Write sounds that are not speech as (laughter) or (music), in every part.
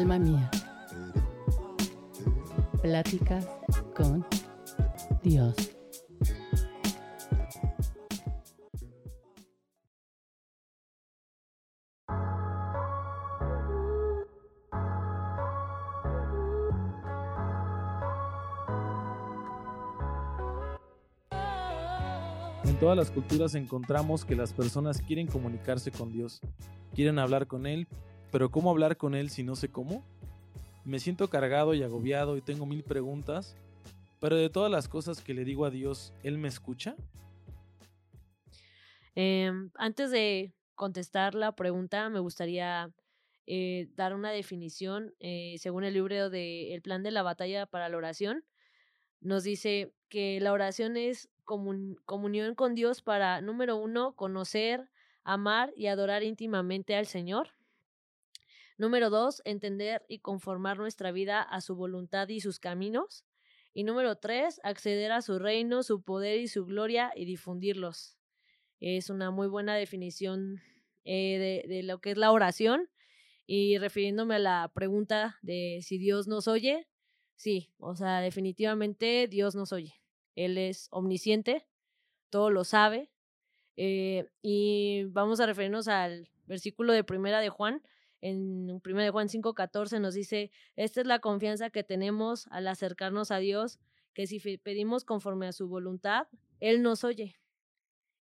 Alma mía. Pláticas con Dios. En todas las culturas encontramos que las personas quieren comunicarse con Dios, quieren hablar con Él, pero ¿cómo hablar con Él si no sé cómo? Me siento cargado y agobiado y tengo mil preguntas, pero de todas las cosas que le digo a Dios, ¿Él me escucha? Em, antes de contestar la pregunta, me gustaría eh, dar una definición. eh, según el libro de El plan de la batalla para la oración, nos dice que la oración es comun- comunión con Dios para, número uno, conocer, amar y adorar íntimamente al Señor. Número dos, entender y conformar nuestra vida a su voluntad y sus caminos. Y número tres, acceder a su reino, su poder y su gloria y difundirlos. Es una muy buena definición eh, de, lo que es la oración. Y refiriéndome a la pregunta de si Dios nos oye, sí, o sea, definitivamente Dios nos oye. Él es omnisciente, todo lo sabe. eh, y vamos a referirnos al versículo de Primera de Juan. En Primera de Juan 5:14 nos dice, esta es la confianza que tenemos al acercarnos a Dios, que si pedimos conforme a su voluntad, Él nos oye.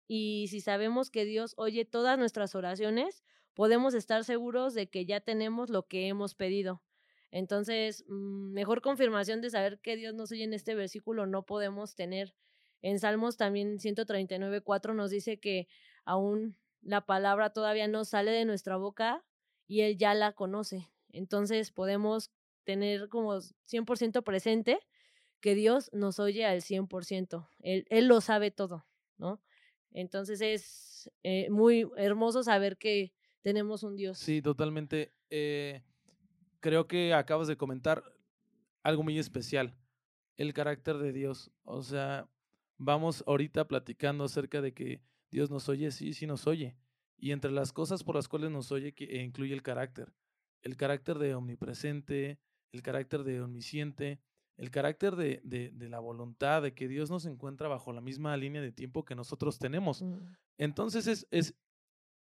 Y si sabemos que Dios oye todas nuestras oraciones, podemos estar seguros de que ya tenemos lo que hemos pedido. Entonces, mm, mejor confirmación de saber que Dios nos oye en este versículo no podemos tener. En Salmos también 139.4 nos dice que aún la palabra todavía no sale de nuestra boca y Él ya la conoce. Entonces podemos tener como 100% presente que Dios nos oye al 100%. Él, él lo sabe todo, ¿no? Entonces es eh, muy hermoso saber que tenemos un Dios. Sí, totalmente. Eh, creo que acabas de comentar algo muy especial, el carácter de Dios. O sea, vamos ahorita platicando acerca de que Dios nos oye, sí, sí nos oye. Y entre las cosas por las cuales nos oye que eh, incluye el carácter. El carácter de omnipresente, el carácter de omnisciente, el carácter de, de, de la voluntad, de que Dios nos encuentra bajo la misma línea de tiempo que nosotros tenemos. Mm, Entonces es, es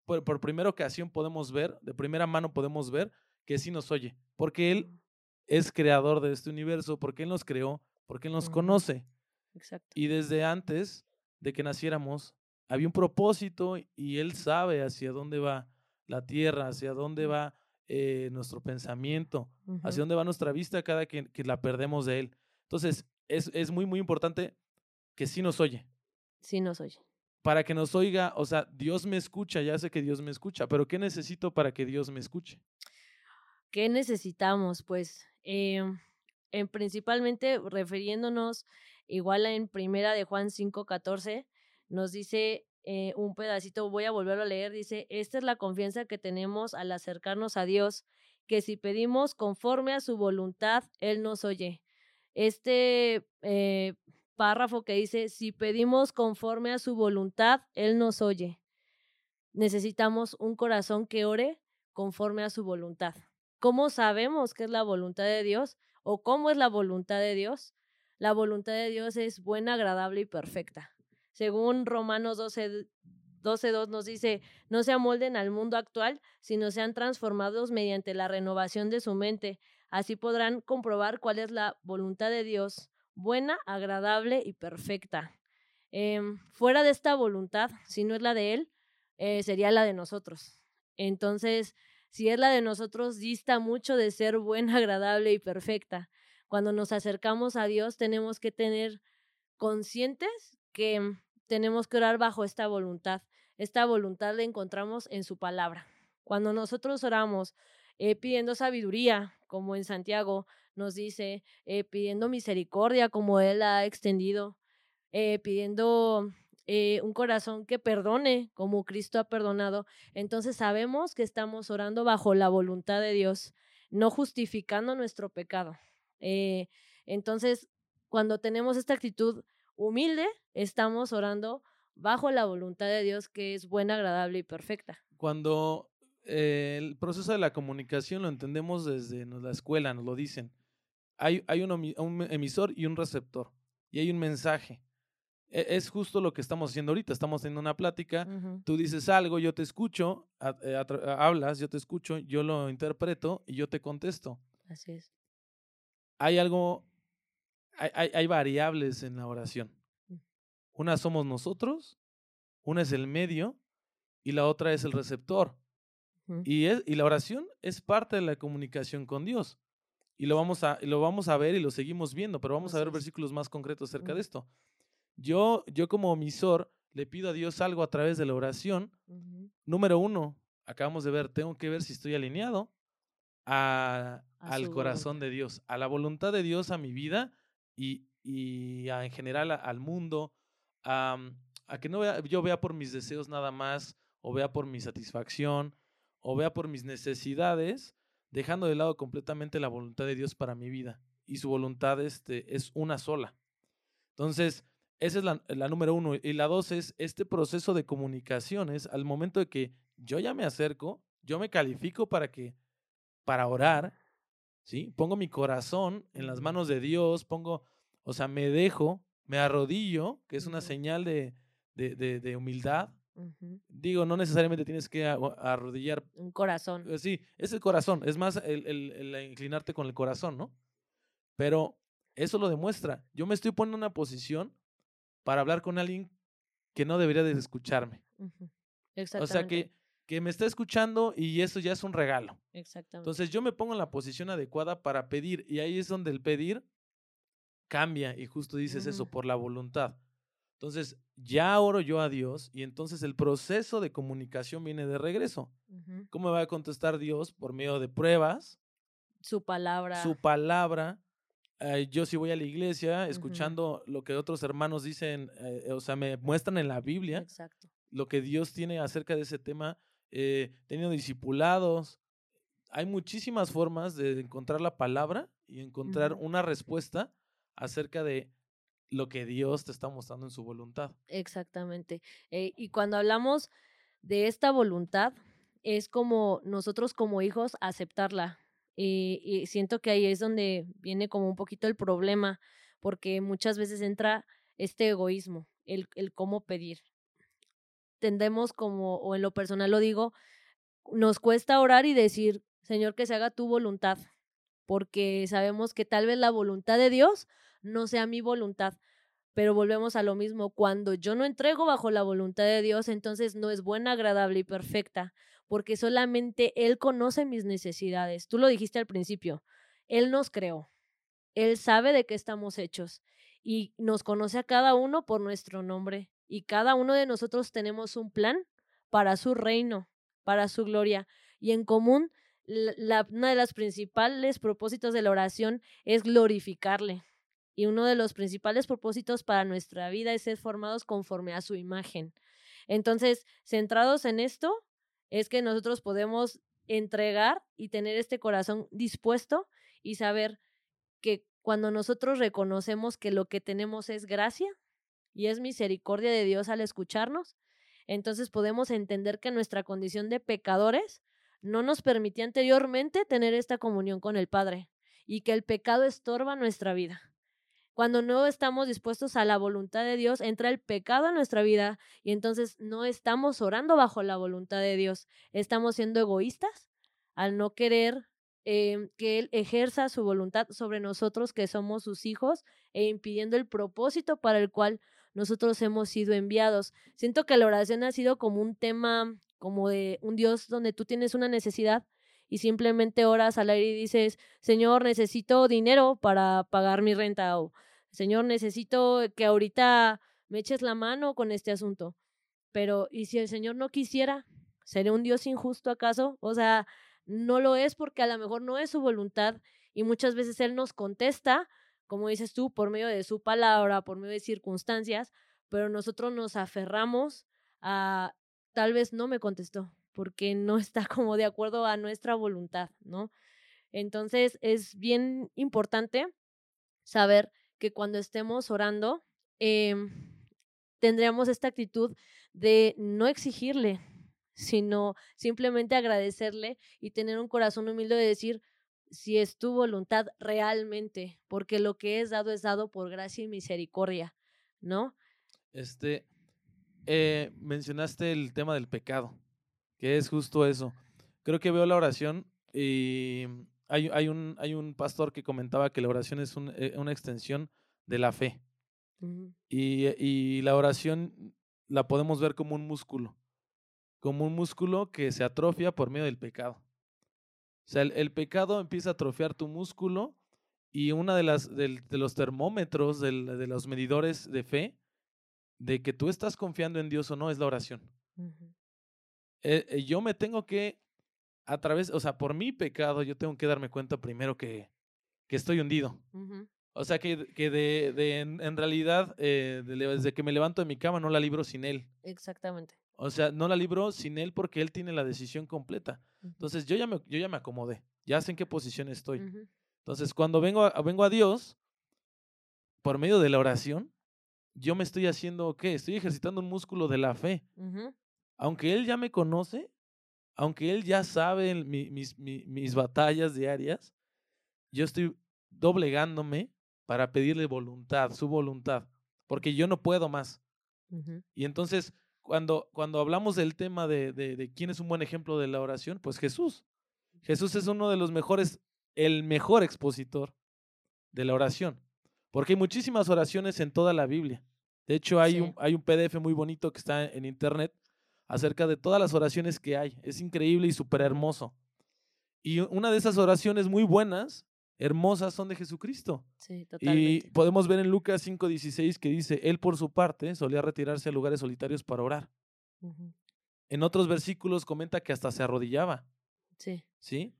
por, por primera ocasión podemos ver, de primera mano podemos ver que sí nos oye, porque Él mm, es creador de este universo, porque Él nos creó, porque Él nos conoce. Exacto. Y desde antes de que naciéramos, había un propósito y Él sabe hacia dónde va la tierra, hacia dónde va eh, nuestro pensamiento, hacia dónde va nuestra vista cada que, que la perdemos de Él. Entonces, es, es muy, muy importante que sí nos oye. Sí nos oye. Para que nos oiga, o sea, Dios me escucha, ya sé que Dios me escucha, pero ¿qué necesito para que Dios me escuche? ¿Qué necesitamos? Pues em, en principalmente refiriéndonos igual en primera de Juan 5:14 nos dice eh, un pedacito, voy a volverlo a leer, dice, esta es la confianza que tenemos al acercarnos a Dios, que si pedimos conforme a su voluntad, Él nos oye. Este eh, párrafo que dice, si pedimos conforme a su voluntad, Él nos oye. Necesitamos un corazón que ore conforme a su voluntad. ¿Cómo sabemos qué es la voluntad de Dios o cómo es la voluntad de Dios? La voluntad de Dios es buena, agradable y perfecta. Según Romanos 12, 12.2 nos dice, no se amolden al mundo actual, sino sean transformados mediante la renovación de su mente. Así podrán comprobar cuál es la voluntad de Dios, buena, agradable y perfecta. Em, fuera de esta voluntad, si no es la de Él, eh, sería la de nosotros. Entonces, si es la de nosotros, dista mucho de ser buena, (laughs) agradable y perfecta. Cuando nos acercamos a Dios, tenemos que tener conscientes que tenemos que orar bajo esta voluntad. Esta voluntad la encontramos en su palabra. Cuando nosotros oramos eh, pidiendo sabiduría, como en Santiago nos dice, eh, pidiendo misericordia, como Él ha extendido, eh, pidiendo un corazón que perdone como Cristo ha perdonado, entonces sabemos que estamos orando bajo la voluntad de Dios, no justificando nuestro pecado. Entonces, cuando tenemos esta actitud humilde, estamos orando bajo la voluntad de Dios que es buena, agradable y perfecta. Cuando eh, el proceso de la comunicación lo entendemos desde la escuela, nos lo dicen. Hay, hay un, un emisor y un receptor, y hay un mensaje. E- Es justo lo que estamos haciendo ahorita. Estamos teniendo una plática, Ujú, tú dices algo, yo te escucho, a- eh, a tra- hablas, yo te escucho, yo lo interpreto y yo te contesto. Así es. Hay algo, hay, hay- hay variables en la oración. Mm. Una somos nosotros, una es el medio y la otra es el receptor. Y, es, y la oración es parte de la comunicación con Dios. Y lo vamos a, lo vamos a ver y lo seguimos viendo, pero vamos a ver versículos más concretos acerca de esto. Yo, yo como omisor le pido a Dios algo a través de la oración. Número uno, acabamos de ver, tengo que ver si estoy alineado a- A al corazón de Dios, a la voluntad de Dios a mi vida y, y a- en general a- al mundo, a, a que no vea- yo vea por mis deseos nada más, o vea por mi satisfacción, o vea por mis necesidades, dejando de lado completamente la voluntad de Dios para mi vida. Y su voluntad este, es una sola. Entonces, esa es la, la número uno. Y la dos es este proceso de comunicaciones al momento de que yo ya me acerco, yo me califico para que, para orar, ¿sí? Pongo mi corazón en las manos de Dios, pongo, o sea, me dejo, me arrodillo, que es una señal de, de, de- de humildad. Digo, no necesariamente tienes que arrodillar Un corazón. eh, Sí, es el corazón, es más el, el- el inclinarte con el corazón, ¿no? Pero eso lo demuestra. Yo me estoy poniendo en una posición para hablar con alguien que no debería de escucharme. Ujú, O sea, Exactamente. que, que me está escuchando y eso ya es un regalo. Exactamente. Entonces yo me pongo en la posición adecuada para pedir y ahí es donde el pedir cambia y justo dices eso, por la voluntad. Entonces ya oro yo a Dios y entonces el proceso de comunicación viene de regreso. ¿Cómo me va a contestar Dios? Por medio de pruebas, Su palabra. su palabra. eh, yo si voy a la iglesia, escuchando lo que otros hermanos dicen, eh, o sea, me muestran en la Biblia Exacto. lo que Dios tiene acerca de ese tema, eh, teniendo discipulados. Hay muchísimas formas de encontrar la palabra y encontrar una respuesta acerca de lo que Dios te está mostrando en su voluntad. Exactamente. Eh, y cuando hablamos de esta voluntad, es como nosotros como hijos aceptarla. Y, y siento que ahí es donde viene como un poquito el problema, porque muchas veces entra este egoísmo, el, el cómo pedir. Tendemos como, o en lo personal lo digo, nos cuesta orar y decir, Señor, que se haga tu voluntad, porque sabemos que tal vez la voluntad de Dios no sea mi voluntad. Pero volvemos a lo mismo, cuando yo no entrego bajo la voluntad de Dios, entonces no es buena, agradable y perfecta, porque solamente Él conoce mis necesidades. Tú lo dijiste al principio, Él nos creó, Él sabe de qué estamos hechos y nos conoce a cada uno por nuestro nombre y cada uno de nosotros tenemos un plan para su reino, para su gloria y en común una de las principales propósitos de la oración es glorificarle. Y uno de los principales propósitos para nuestra vida es ser formados conforme a su imagen. Entonces, centrados en esto, es que nosotros podemos entregar y tener este corazón dispuesto y saber que cuando nosotros reconocemos que lo que tenemos es gracia y es misericordia de Dios al escucharnos, entonces podemos entender que nuestra condición de pecadores no nos permitía anteriormente tener esta comunión con el Padre y que el pecado estorba nuestra vida. Cuando no estamos dispuestos a la voluntad de Dios, entra el pecado en nuestra vida y entonces no estamos orando bajo la voluntad de Dios. Estamos siendo egoístas al no querer eh, que Él ejerza su voluntad sobre nosotros, que somos sus hijos, e impidiendo el propósito para el cual nosotros hemos sido enviados. Siento que la oración ha sido como un tema, como de un Dios donde tú tienes una necesidad y simplemente oras al aire y dices, Señor, necesito dinero para pagar mi renta o Señor, necesito que ahorita me eches la mano con este asunto. Pero, ¿y si el Señor no quisiera? ¿Seré un Dios injusto acaso? O sea, no lo es porque a lo mejor no es su voluntad y muchas veces Él nos contesta, como dices tú, por medio de su palabra, por medio de circunstancias, pero nosotros nos aferramos a, tal vez no me contestó, porque no está como de acuerdo a nuestra voluntad, ¿no? Entonces es bien importante saber que cuando estemos orando, eh, tendríamos esta actitud de no exigirle, sino simplemente agradecerle y tener un corazón humilde de decir si es tu voluntad realmente, porque lo que es dado es dado por gracia y misericordia, ¿no? Este, eh, mencionaste el tema del pecado, que es justo eso. Creo que veo la oración y hay, hay, un, hay un pastor que comentaba que la oración es eh, una extensión de la fe. y, y la oración la podemos ver como un músculo como un músculo que se atrofia por medio del pecado. O sea, el, pecado empieza a atrofiar tu músculo y uno de, las, de, los termómetros, de los medidores de fe, de que tú estás confiando en Dios o no, es la oración. Eh, eh, yo me tengo que, a través, o sea, por mi pecado, yo tengo que darme cuenta primero que, que estoy hundido. O sea, que, que de, de en, realidad, eh, desde que me levanto de mi cama, no la libro sin Él. Exactamente. O sea, no la libro sin él porque él tiene la decisión completa. Entonces, yo ya me, yo ya me acomodé, ya sé en qué posición estoy. Entonces, cuando vengo a, vengo a Dios, por medio de la oración, yo me estoy haciendo, ¿qué? Estoy ejercitando un músculo de la fe. Aunque Él ya me conoce, aunque Él ya sabe mis, mis, mis batallas diarias, yo estoy doblegándome para pedirle voluntad, su voluntad, porque yo no puedo más. Y entonces cuando, cuando hablamos del tema de, de, quién es un buen ejemplo de la oración, pues Jesús. Jesús es uno de los mejores, el mejor expositor de la oración, porque hay muchísimas oraciones en toda la Biblia. De hecho, hay, un, hay un PDF muy bonito que está en internet acerca de todas las oraciones que hay. Es increíble y súper hermoso. Y una de esas oraciones muy buenas hermosas son de Jesucristo. Sí, totalmente. Y podemos ver en Lucas 5:16 que dice, Él por su parte solía retirarse a lugares solitarios para orar. En otros versículos comenta que hasta se arrodillaba. Sí. ¿Sí?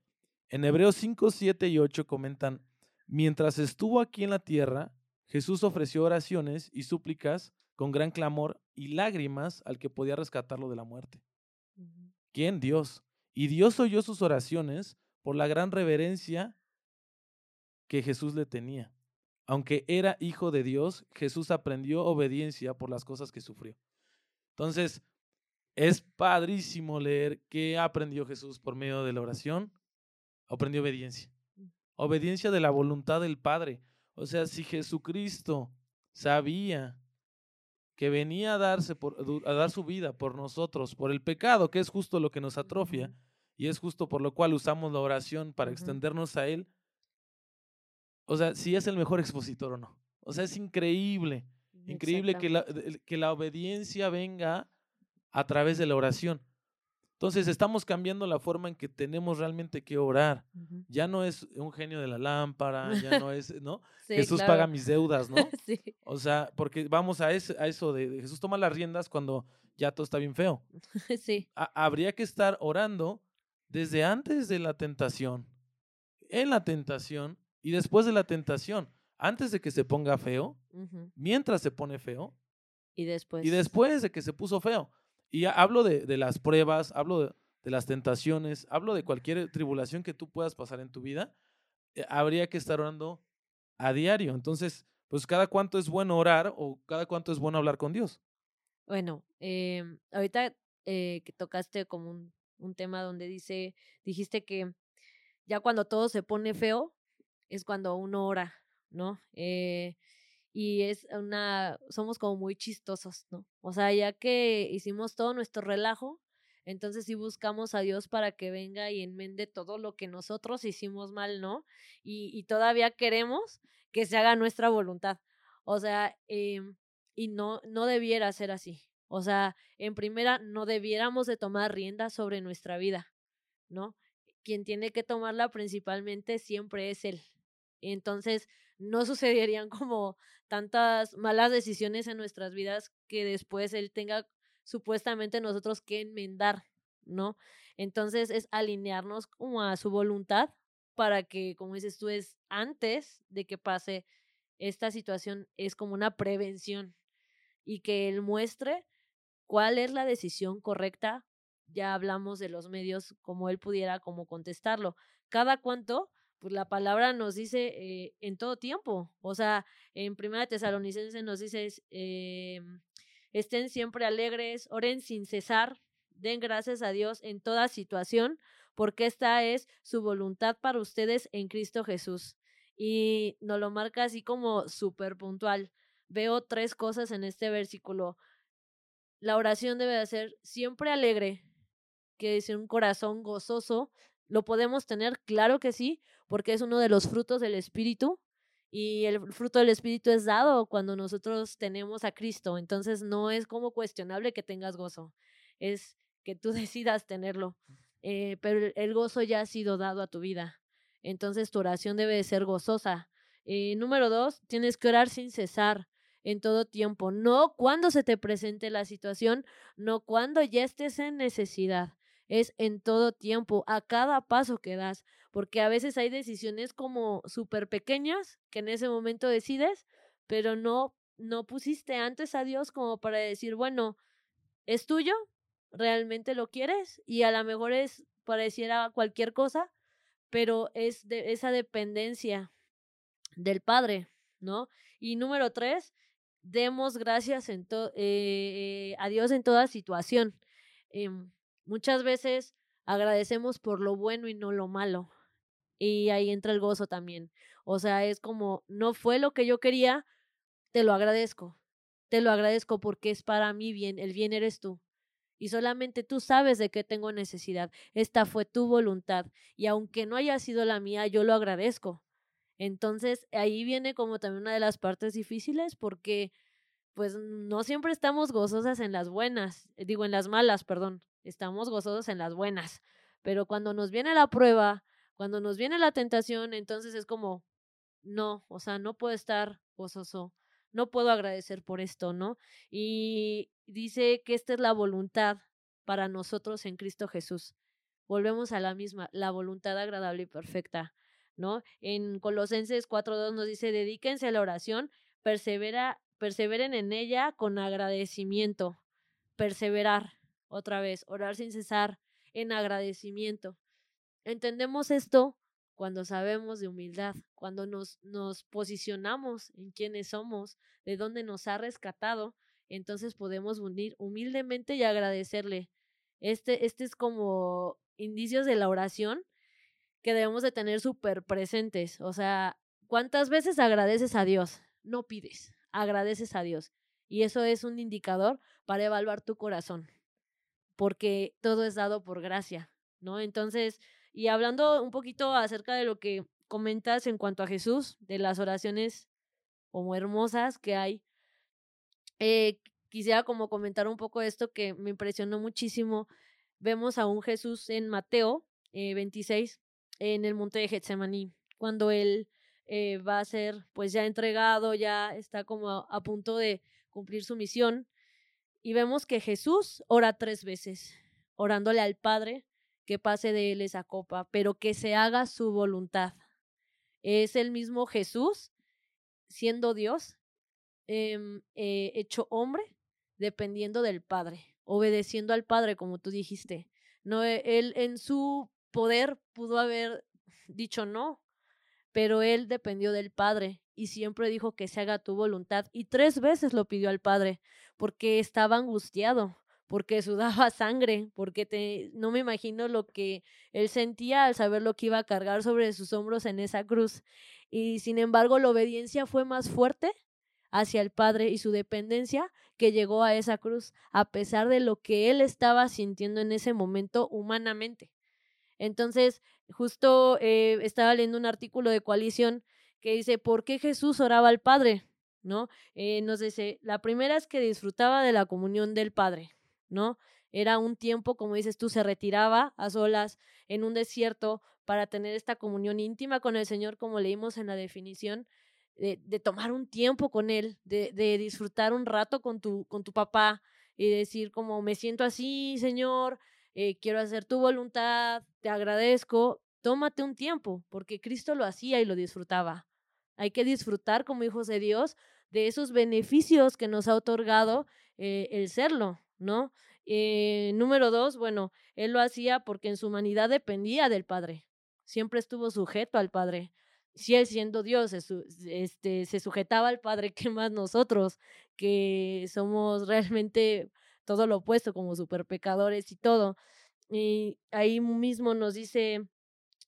En Hebreos 5, 7 y 8 comentan, mientras estuvo aquí en la tierra, Jesús ofreció oraciones y súplicas con gran clamor y lágrimas al que podía rescatarlo de la muerte. ¿Quién? Dios. Y Dios oyó sus oraciones por la gran reverencia que Jesús le tenía. Aunque era hijo de Dios, Jesús aprendió obediencia por las cosas que sufrió. Entonces, es padrísimo leer qué aprendió Jesús por medio de la oración. Aprendió obediencia. Obediencia de la voluntad del Padre. O sea, si Jesucristo sabía que venía a darse por, a dar su vida por nosotros, por el pecado, que es justo lo que nos atrofia, y es justo por lo cual usamos la oración para extendernos a Él, o sea, si es el mejor expositor o no. O sea, es increíble, increíble que la, que la obediencia venga a través de la oración. Entonces estamos cambiando la forma en que tenemos realmente que orar. Ya no es un genio de la lámpara, ya no (laughs) es, ¿no? Jesús paga mis deudas, (laughs) ¿no? sí. O sea, porque vamos a, eso de, Jesús toma las riendas cuando ya todo está bien feo. (laughs) sí. habría que estar orando desde antes de la tentación, en la tentación y después de la tentación, antes de que se ponga feo, mientras se pone feo. Y después. Y después de que se puso feo. Y hablo de, de las pruebas, hablo de, las tentaciones, hablo de cualquier tribulación que tú puedas pasar en tu vida. Eh, habría que estar orando a diario. Entonces, pues cada cuánto es bueno orar o cada cuánto es bueno hablar con Dios. Bueno, eh, ahorita eh, que tocaste como un, un tema donde dice, dijiste que ya cuando todo se pone feo, es cuando uno ora, ¿no? Eh, y es una, somos como muy chistosos, ¿no? O sea, ya que hicimos todo nuestro relajo, entonces sí buscamos a Dios para que venga y enmende todo lo que nosotros hicimos mal, ¿no? Y, y todavía queremos que se haga nuestra voluntad. O sea, eh, y no, no debiera ser así. O sea, en primera, no debiéramos de tomar rienda sobre nuestra vida, ¿no? Quien tiene que tomarla principalmente siempre es Él, entonces, no sucederían como tantas malas decisiones en nuestras vidas que después él tenga supuestamente nosotros que enmendar, ¿no? Entonces es alinearnos como a su voluntad para que, como dices tú, es antes de que pase esta situación, es como una prevención y que él muestre cuál es la decisión correcta. Ya hablamos de los medios, como él pudiera como contestarlo. Cada cuánto pues la palabra nos dice eh, en todo tiempo. O sea, en Primera Tesalonicense nos dice, eh, estén siempre alegres, oren sin cesar. Den gracias a Dios en toda situación, porque esta es su voluntad para ustedes en Cristo Jesús. Y nos lo marca así como súper puntual. Veo tres cosas en este versículo. La oración debe de ser siempre alegre, que es un corazón gozoso. ¿Lo podemos tener? Claro que sí, porque es uno de los frutos del Espíritu. Y el fruto del Espíritu es dado cuando nosotros tenemos a Cristo. Entonces no es como cuestionable que tengas gozo. Es que tú (laughs) decidas tenerlo. Eh, pero el gozo ya ha sido dado a tu vida. Entonces tu oración debe de ser gozosa. Eh, número dos, tienes que orar sin cesar en todo tiempo, no cuando se te presente la situación, no cuando ya estés en necesidad, es en todo tiempo, a cada paso que das, porque a veces hay decisiones como súper pequeñas que en ese momento decides, pero no, no pusiste antes a Dios como para decir, bueno, es tuyo, realmente lo quieres y a lo mejor es pareciera cualquier cosa, pero es de esa dependencia del Padre, ¿no? Y número tres, demos gracias en eh, a Dios en toda situación. Em, muchas veces agradecemos por lo bueno y no lo malo. Y ahí entra el gozo también. O sea, es como, no fue lo que yo quería, te lo agradezco. Te lo agradezco porque es para mí bien, el bien eres tú. Y solamente tú sabes de qué tengo necesidad. Esta fue tu voluntad. Y aunque no haya sido la mía, yo lo agradezco. Entonces, ahí viene como también una de las partes difíciles porque pues no siempre estamos gozosas en las buenas, digo en las malas, perdón, estamos gozosos en las buenas, pero cuando nos viene la prueba, cuando nos viene la tentación, entonces es como, no, o sea, no puedo estar gozoso, no puedo agradecer por esto, ¿no? Y dice que esta es la voluntad para nosotros en Cristo Jesús. Volvemos a la misma, la voluntad agradable y perfecta. ¿no? En Colosenses 4.2 nos dice, dedíquense a la oración, persevera, perseveren en ella con agradecimiento, perseverar, otra vez, orar sin cesar, en agradecimiento. Entendemos esto cuando sabemos de humildad, cuando nos, nos posicionamos en quiénes somos, de dónde nos ha rescatado, entonces podemos unir humildemente y agradecerle. Este, este es como indicios de la oración que debemos de tener súper presentes. O sea, ¿cuántas veces agradeces a Dios? No pides, agradeces a Dios. Y eso es un indicador para evaluar tu corazón, porque todo es dado por gracia, ¿no? Entonces, y hablando un poquito acerca de lo que comentas en cuanto a Jesús, de las oraciones como hermosas que hay, eh, quisiera como comentar un poco esto que me impresionó muchísimo. Vemos a un Jesús en Mateo eh, 26, en el monte de Getsemaní, cuando él eh, va a ser pues ya entregado, ya está como a, punto de cumplir su misión. Y vemos que Jesús ora tres veces, orándole al Padre que pase de él esa copa, pero que se haga su voluntad. Es el mismo Jesús, siendo Dios, em, eh, hecho hombre, dependiendo del Padre, obedeciendo al Padre, como tú dijiste. No, él en su poder pudo haber dicho no, pero él dependió del Padre y siempre dijo que se haga tu voluntad y tres veces lo pidió al Padre porque estaba angustiado, porque sudaba (laughs) sangre, porque te, no me imagino lo que él sentía al saber lo que iba a cargar sobre sus hombros en esa cruz. Y sin embargo, la obediencia fue más fuerte hacia el Padre y su dependencia que llegó a esa cruz, a pesar de lo que él estaba sintiendo en ese momento humanamente. Entonces, justo eh, estaba leyendo un artículo de coalición que dice, ¿por qué Jesús oraba al Padre? ¿No? Eh, nos dice, la primera es que disfrutaba de la comunión del Padre, ¿no? Era un tiempo, como dices tú, se retiraba a solas en un desierto para tener esta comunión íntima con el Señor, como leímos en la definición, de, tomar un tiempo con Él, de, de, disfrutar un rato con tu, con tu papá y decir como, me siento así, Señor, eh, quiero hacer tu voluntad, te agradezco, tómate un tiempo, porque Cristo lo hacía y lo disfrutaba. Hay que disfrutar como hijos de Dios de esos beneficios que nos ha otorgado eh, el serlo, ¿no? Eh, número dos, bueno, él lo hacía porque en su humanidad dependía del Padre, siempre estuvo sujeto al Padre. Si él siendo Dios este, se sujetaba al Padre, (laughs) ¿qué más nosotros? Que somos realmente todo lo opuesto, como super pecadores y todo. Y ahí mismo nos dice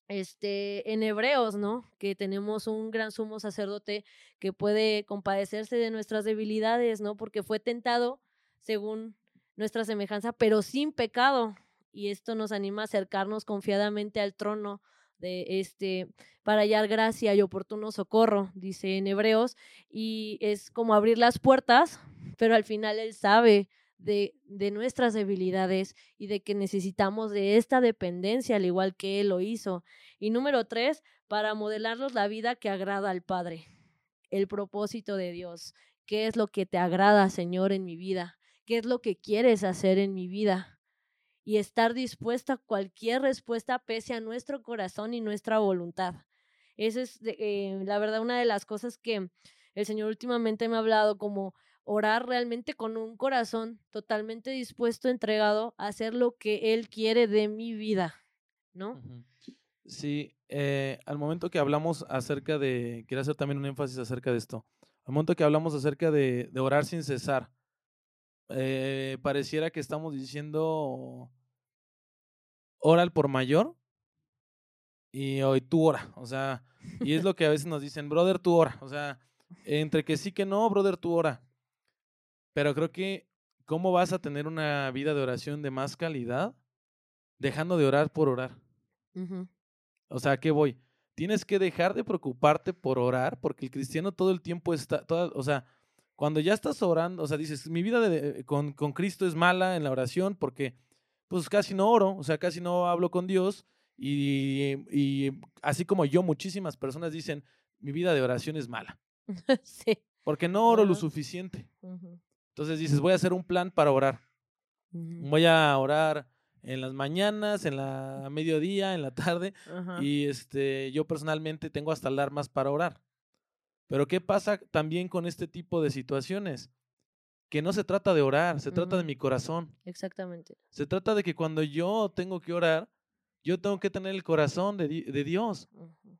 este, en Hebreos, ¿no? Que tenemos un gran sumo sacerdote que puede compadecerse de nuestras debilidades, ¿no? Porque fue tentado según nuestra semejanza, pero sin pecado. Y esto nos anima a acercarnos confiadamente al trono de este para hallar gracia y oportuno socorro, dice en Hebreos, y es como abrir las puertas, pero al final él sabe de, de, nuestras debilidades y de que necesitamos de esta dependencia, al igual que Él lo hizo. Y número tres, para modelarnos la vida que agrada al Padre, el propósito de Dios. ¿Qué es lo que te agrada, Señor, en mi vida? ¿Qué es lo que quieres hacer en mi vida? Y estar dispuesta a cualquier respuesta pese a nuestro corazón y nuestra voluntad. Esa es, eh, la verdad, una de las cosas que el Señor últimamente me ha hablado como orar realmente con un corazón totalmente dispuesto, entregado a hacer lo que Él quiere de mi vida, ¿no? Sí, eh, al momento que hablamos acerca de, quiero hacer también un énfasis acerca de esto, al momento que hablamos acerca de, de orar sin cesar, eh, pareciera que estamos diciendo, ora por mayor y hoy tú ora, o sea, y es lo que a veces nos dicen, brother, tú ora, o sea, entre que sí que no, brother, tú ora. Pero creo que, ¿cómo vas a tener una vida de oración de más calidad dejando de orar por orar? O sea, ¿a qué voy? Tienes que dejar de preocuparte por orar, porque el cristiano todo el tiempo está, o sea, cuando ya estás orando, o sea, dices, mi vida con, con, Cristo es mala en la oración porque pues casi no oro, o sea, casi no hablo con Dios y, y así como yo, muchísimas personas dicen, mi vida de oración es mala. (laughs) sí. Porque no oro lo suficiente. Entonces dices, voy a hacer un plan para orar. Voy a orar en las mañanas, en la mediodía, en la tarde. Y este, yo personalmente tengo hasta alarmas para orar. Pero ¿qué pasa también con este tipo de situaciones? Que no se trata de orar, se trata de mi corazón. Exactamente. Se trata de que cuando yo tengo que orar, yo tengo que tener el corazón de, de Dios.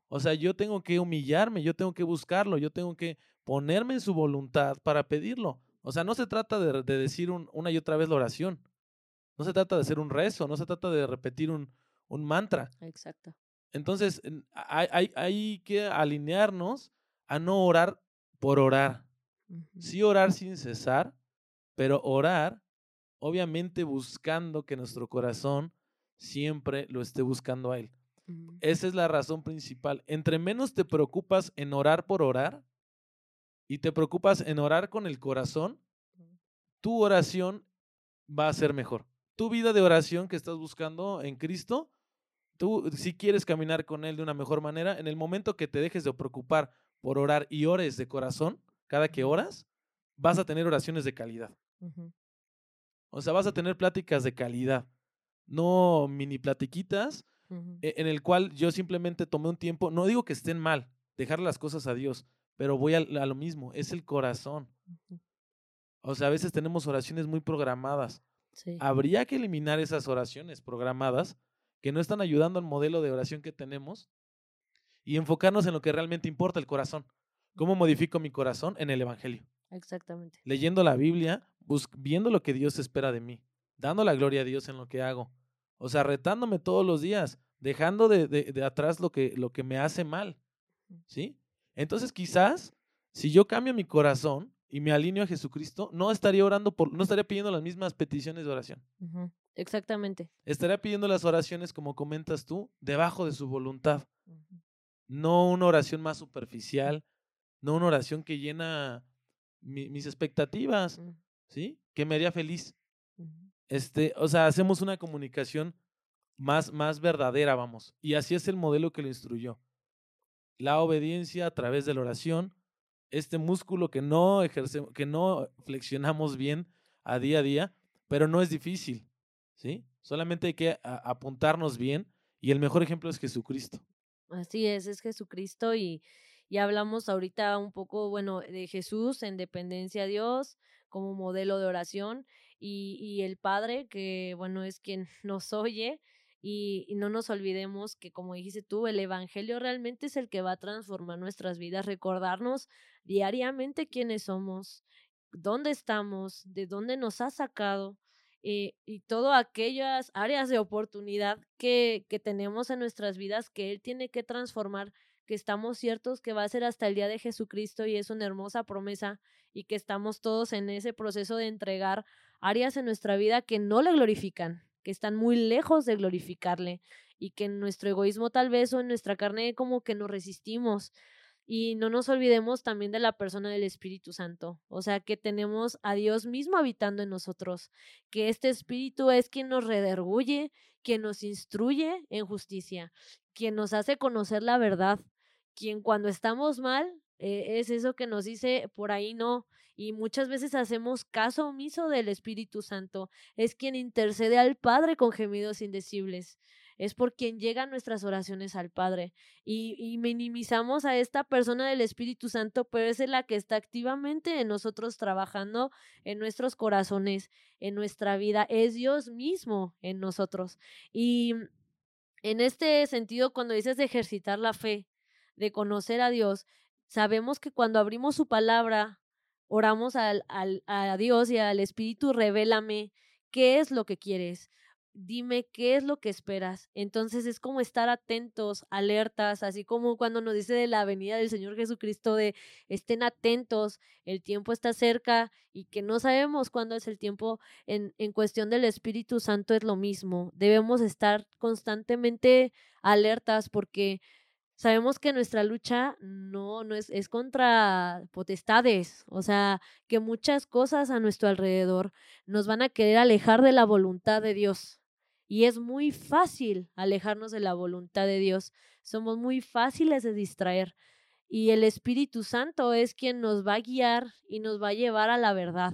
O sea, yo tengo que humillarme, yo tengo que buscarlo, yo tengo que ponerme en su voluntad para pedirlo. O sea, no se trata de, decir una y otra vez la oración. No se trata de hacer un rezo, no se trata de repetir un, un mantra. Exacto. Entonces, hay, hay, hay, que alinearnos a no orar por orar. Sí orar sin cesar, pero orar, obviamente buscando que nuestro corazón siempre lo esté buscando a Él. Esa es la razón principal. Entre menos te preocupas en orar por orar, y te preocupas en orar con el corazón, tu oración va a ser mejor. Tu vida de oración que estás buscando en Cristo, tú si quieres caminar con Él de una mejor manera, en el momento que te dejes de preocupar por orar y ores de corazón, cada que oras, vas a tener oraciones de calidad. O sea, vas a tener pláticas de calidad, no mini platiquitas e, en el cual yo simplemente tomé un tiempo, no digo que estén mal, dejar las cosas a Dios, pero voy a, lo mismo, es el corazón. O sea, a veces tenemos oraciones muy programadas. Habría que eliminar esas oraciones programadas que no están ayudando al modelo de oración que tenemos y enfocarnos en lo que realmente importa, el corazón. ¿Cómo modifico mi corazón? En el Evangelio. Exactamente. Leyendo la Biblia, viendo lo que Dios espera de mí, dando la gloria a Dios en lo que hago. O sea, retándome todos los días, dejando de, de atrás lo que, lo que me hace mal. ¿Sí? Entonces quizás si yo cambio mi corazón y me alineo a Jesucristo, no estaría orando por, no estaría pidiendo las mismas peticiones de oración. Exactamente. Estaría pidiendo las oraciones, como comentas tú, debajo de su voluntad. No una oración más superficial, no una oración que llena mis expectativas, ¿sí? Que me haría feliz. Este, o sea, hacemos una comunicación más, más verdadera, vamos. Y así es el modelo que lo instruyó la obediencia a través de la oración, este músculo que no ejercemos, que no flexionamos bien a día a día, pero no es difícil, ¿sí? Solamente hay que apuntarnos bien y el mejor ejemplo es Jesucristo. Así es, es Jesucristo y, y hablamos ahorita un poco, bueno, de Jesús en dependencia a Dios como modelo de oración y, y el Padre que, bueno, es quien (laughs) nos oye y, no nos olvidemos que, como dijiste tú, el Evangelio realmente es el que va a transformar nuestras vidas, recordarnos diariamente quiénes somos, dónde estamos, de dónde nos ha sacado, y, y todas aquellas áreas de oportunidad que, que tenemos en nuestras vidas que Él tiene que transformar, que estamos ciertos que va a ser hasta el día de Jesucristo y es una hermosa promesa y que estamos todos en ese proceso de entregar áreas en nuestra vida que no le glorifican, que están muy lejos de glorificarle y que en nuestro egoísmo tal vez o en nuestra carne como que nos resistimos. Y no nos olvidemos también de la persona del Espíritu Santo, o sea, que tenemos a Dios mismo habitando en nosotros, que este Espíritu es quien nos rederguye, quien nos instruye en justicia, quien nos hace conocer la verdad, quien cuando estamos mal eh, es eso que nos dice por ahí no, y muchas veces hacemos caso omiso del Espíritu Santo, es quien intercede al Padre con gemidos indecibles es por quien llegan nuestras oraciones al Padre. Y, minimizamos a esta persona del Espíritu Santo, pero es la que está activamente en nosotros trabajando en nuestros corazones, en nuestra vida. Es Dios mismo en nosotros. Y en este sentido, cuando dices ejercitar la fe, de conocer a Dios, sabemos que cuando abrimos su palabra, oramos al, al, a Dios y al Espíritu, revélame qué es lo que quieres dime qué es lo que esperas. Entonces es como estar atentos, alertas, así como cuando nos dice de la venida del Señor Jesucristo de estén atentos, el tiempo está cerca y que no sabemos cuándo es el tiempo. En, en cuestión del Espíritu Santo es lo mismo. Debemos estar constantemente alertas porque sabemos que nuestra lucha no, no es, es contra potestades, o sea, que muchas cosas a nuestro alrededor nos van a querer alejar de la voluntad de Dios. Y es muy fácil alejarnos de la voluntad de Dios. Somos muy fáciles de distraer. Y el Espíritu Santo es quien nos va a guiar y nos va a llevar a la verdad.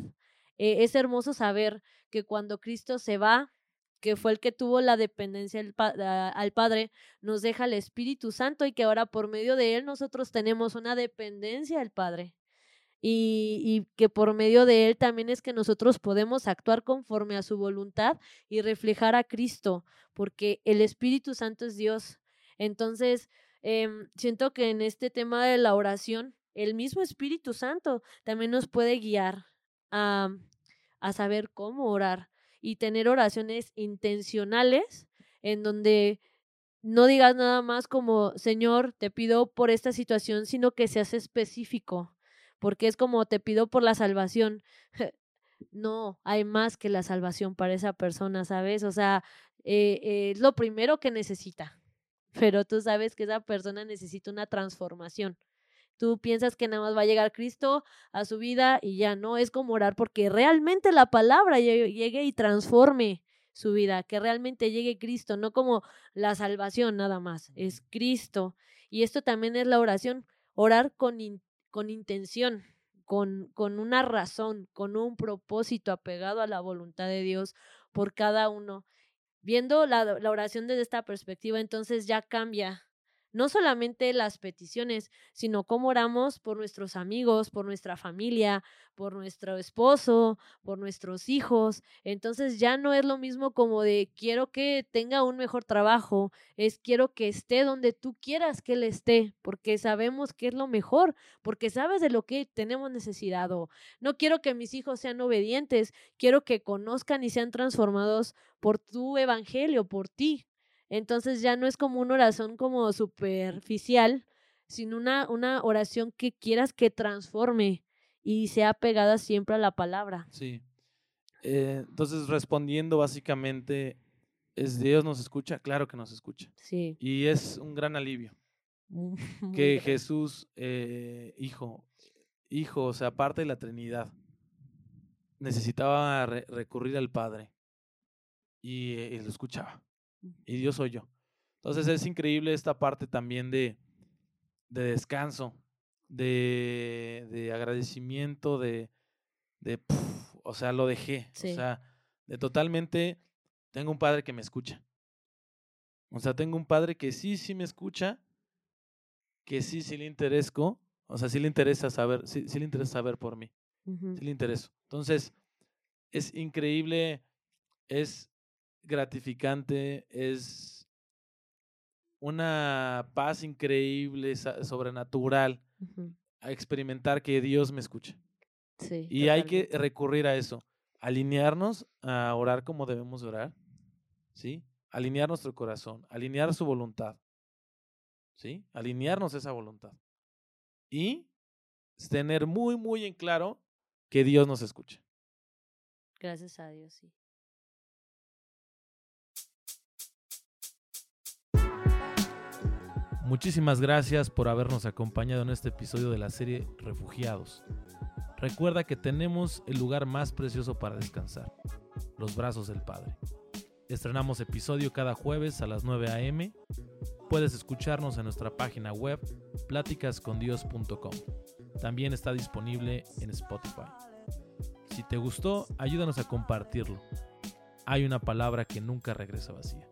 Eh, es hermoso saber que cuando Cristo se va, que fue el que tuvo la dependencia al Padre, nos deja el Espíritu Santo y que ahora por medio de Él nosotros tenemos una dependencia al Padre y, y, que por medio de él también es que nosotros podemos actuar conforme a su voluntad y reflejar a Cristo, porque el Espíritu Santo es Dios. Entonces, eh, siento que en este tema de la oración, el mismo Espíritu Santo también nos puede guiar a, a saber cómo orar y tener oraciones intencionales en donde no digas nada más como, Señor, te pido por esta situación, sino que seas específico porque es como te pido por la salvación. No, hay más que la salvación para esa persona, ¿sabes? O sea, eh, es lo primero que necesita, (laughs) pero tú sabes que esa persona necesita una transformación. Tú piensas que nada más va a llegar Cristo a su vida y ya no, es como orar porque realmente la palabra llegue y transforme su vida, que realmente llegue Cristo, no como la salvación nada más, es Cristo. Y esto también es la oración, orar con con intención, con, con una razón, con un propósito apegado a la voluntad de Dios por cada uno. Viendo la, la oración desde esta perspectiva, entonces ya cambia no solamente las peticiones, sino cómo oramos por nuestros amigos, por nuestra familia, por nuestro esposo, por nuestros hijos. Entonces ya no es lo mismo como de quiero que tenga un mejor trabajo, es quiero que esté donde tú quieras que él esté, porque sabemos que es lo mejor, porque sabes de lo que tenemos necesidad. no quiero que mis hijos sean obedientes, quiero que conozcan y sean transformados por tu evangelio, por ti, entonces ya no es como una oración como superficial, sino una, una oración que quieras que transforme y sea pegada siempre a la palabra. Sí. Eh, entonces, respondiendo básicamente, ¿es Dios nos escucha? Claro que nos escucha. Sí. Y es un gran alivio (laughs) que Jesús, eh, hijo, hijo, o sea, parte de la Trinidad, necesitaba recurrir al Padre y, y lo escuchaba y Dios soy yo. Entonces es increíble esta parte también de, de descanso, de, de agradecimiento, de, de o sea, lo dejé. O sea, de totalmente, tengo un padre que me escucha. O sea, tengo un padre que sí, sí me escucha, que sí, sí le interesco, o sea, sí le interesa saber, sí, sí le interesa saber por mí, sí le intereso. Entonces, es increíble, es gratificante, es una paz increíble, sobrenatural, a experimentar que Dios me escucha. y hay que recurrir a eso. alinearnos a orar como debemos orar, ¿sí? Alinear nuestro corazón, alinear su voluntad, ¿sí? Alinearnos esa voluntad. Y tener muy, muy en claro que Dios nos escucha. Gracias a Dios, sí. Muchísimas gracias por habernos acompañado en este episodio de la serie Refugiados. Recuerda que tenemos el lugar más precioso para descansar, los brazos del Padre. Estrenamos episodio cada jueves a las 9 a.m. Puedes escucharnos en nuestra página web pláticascondios.com. También está disponible en Spotify. Si te gustó, ayúdanos a compartirlo. Hay una palabra que nunca regresa vacía.